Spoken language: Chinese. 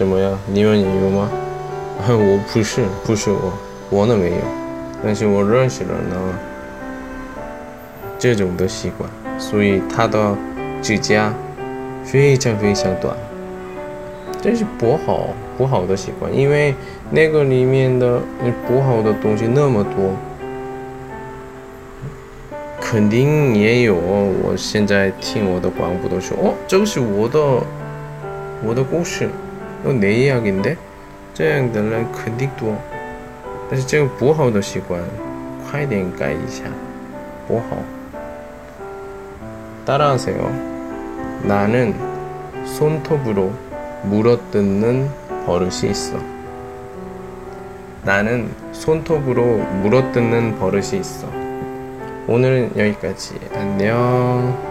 怎么样？你们也有吗？我不是，不是我，我那没有。但是我认识了呢这种的习惯，所以他的指甲非常非常短。这是不好不好的习惯，因为那个里面的不好的东西那么多，肯定也有。我现在听我的广播都说，哦，这个是我的我的故事， 那내이야기인 데， 这样的人肯定多。但是这个不好的习惯，快点改一下，不好。따라하세요나는손톱으로 물어뜯는 버릇이 있어. 나는 손톱으로 물어뜯는 버릇이 있어. 오늘은 여기까지. 안녕.